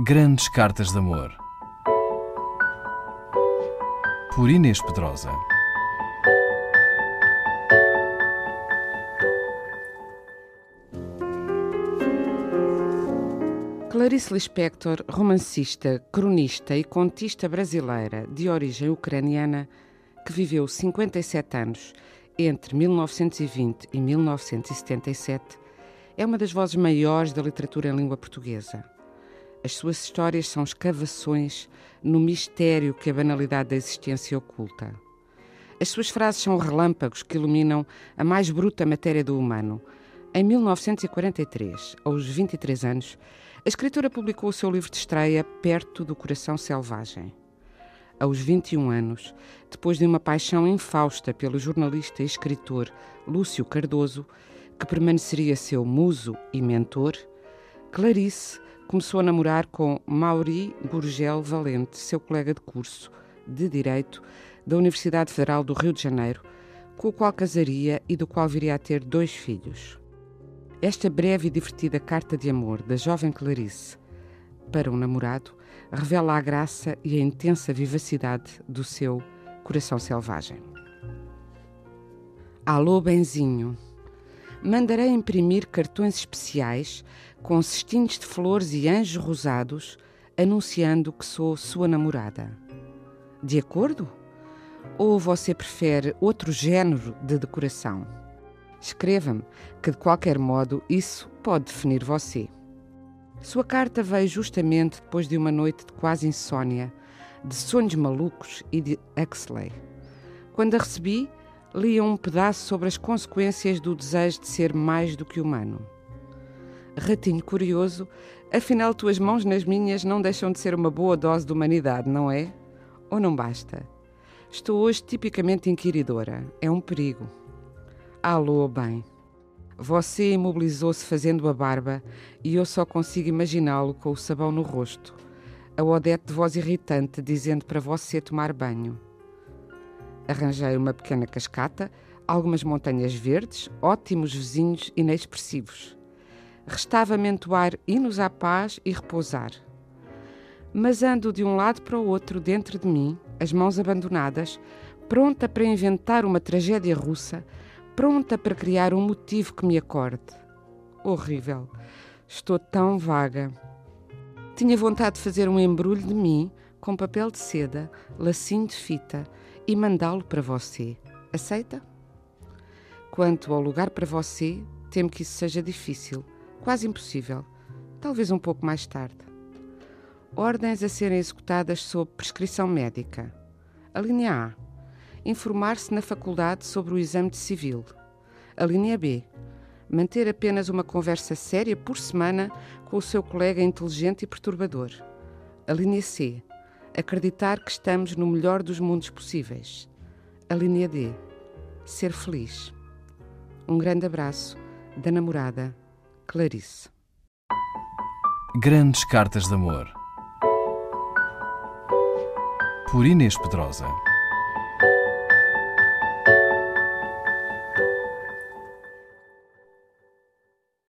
Grandes Cartas de Amor. Por Inês Pedrosa. Clarice Lispector, romancista, cronista e contista brasileira de origem ucraniana, que viveu 57 anos entre 1920 e 1977, é uma das vozes maiores da literatura em língua portuguesa. As suas histórias são escavações no mistério que a banalidade da existência oculta. As suas frases são relâmpagos que iluminam a mais bruta matéria do humano. Em 1943, aos 23 anos, a escritora publicou o seu livro de estreia Perto do Coração Selvagem. Aos 21 anos, depois de uma paixão infausta pelo jornalista e escritor Lúcio Cardoso, que permaneceria seu muso e mentor, Clarice começou a namorar com Mauri Gurgel Valente, seu colega de curso de Direito da Universidade Federal do Rio de Janeiro, com o qual casaria e do qual viria a ter dois filhos. Esta breve e divertida carta de amor da jovem Clarice para um namorado revela a graça e a intensa vivacidade do seu coração selvagem. Alô, benzinho! Mandarei imprimir cartões especiais com cestinhos de flores e anjos rosados, anunciando que sou sua namorada. De acordo? Ou você prefere outro género de decoração? Escreva-me que, de qualquer modo, isso pode definir você. Sua carta veio justamente depois de uma noite de quase insônia, de sonhos malucos e de Huxley. Quando a recebi, lia um pedaço sobre as consequências do desejo de ser mais do que humano. Ratinho curioso, afinal tuas mãos nas minhas não deixam de ser uma boa dose de humanidade, não é? Ou não basta? Estou hoje tipicamente inquiridora. É um perigo. Alô, bem. Você imobilizou-se fazendo a barba e eu só consigo imaginá-lo com o sabão no rosto. A Odete de voz irritante dizendo para você tomar banho. Arranjei uma pequena cascata, algumas montanhas verdes, ótimos vizinhos inexpressivos. Restava-me entoar hinos à paz e repousar. Mas ando de um lado para o outro dentro de mim, as mãos abandonadas, pronta para inventar uma tragédia russa, pronta para criar um motivo que me acorde. Horrível. Estou tão vaga. Tinha vontade de fazer um embrulho de mim com papel de seda, lacinho de fita e mandá-lo para você. Aceita? Quanto ao lugar para você, temo que isso seja difícil, quase impossível, talvez um pouco mais tarde. Ordens a serem executadas sob prescrição médica. A linha A. Informar-se na faculdade sobre o exame de civil. A linha B. Manter apenas uma conversa séria por semana com o seu colega inteligente e perturbador. A linha C acreditar que estamos no melhor dos mundos possíveis. A linha D. Ser feliz. Um grande abraço da namorada Clarice. Grandes Cartas de Amor. Por Inês Pedrosa.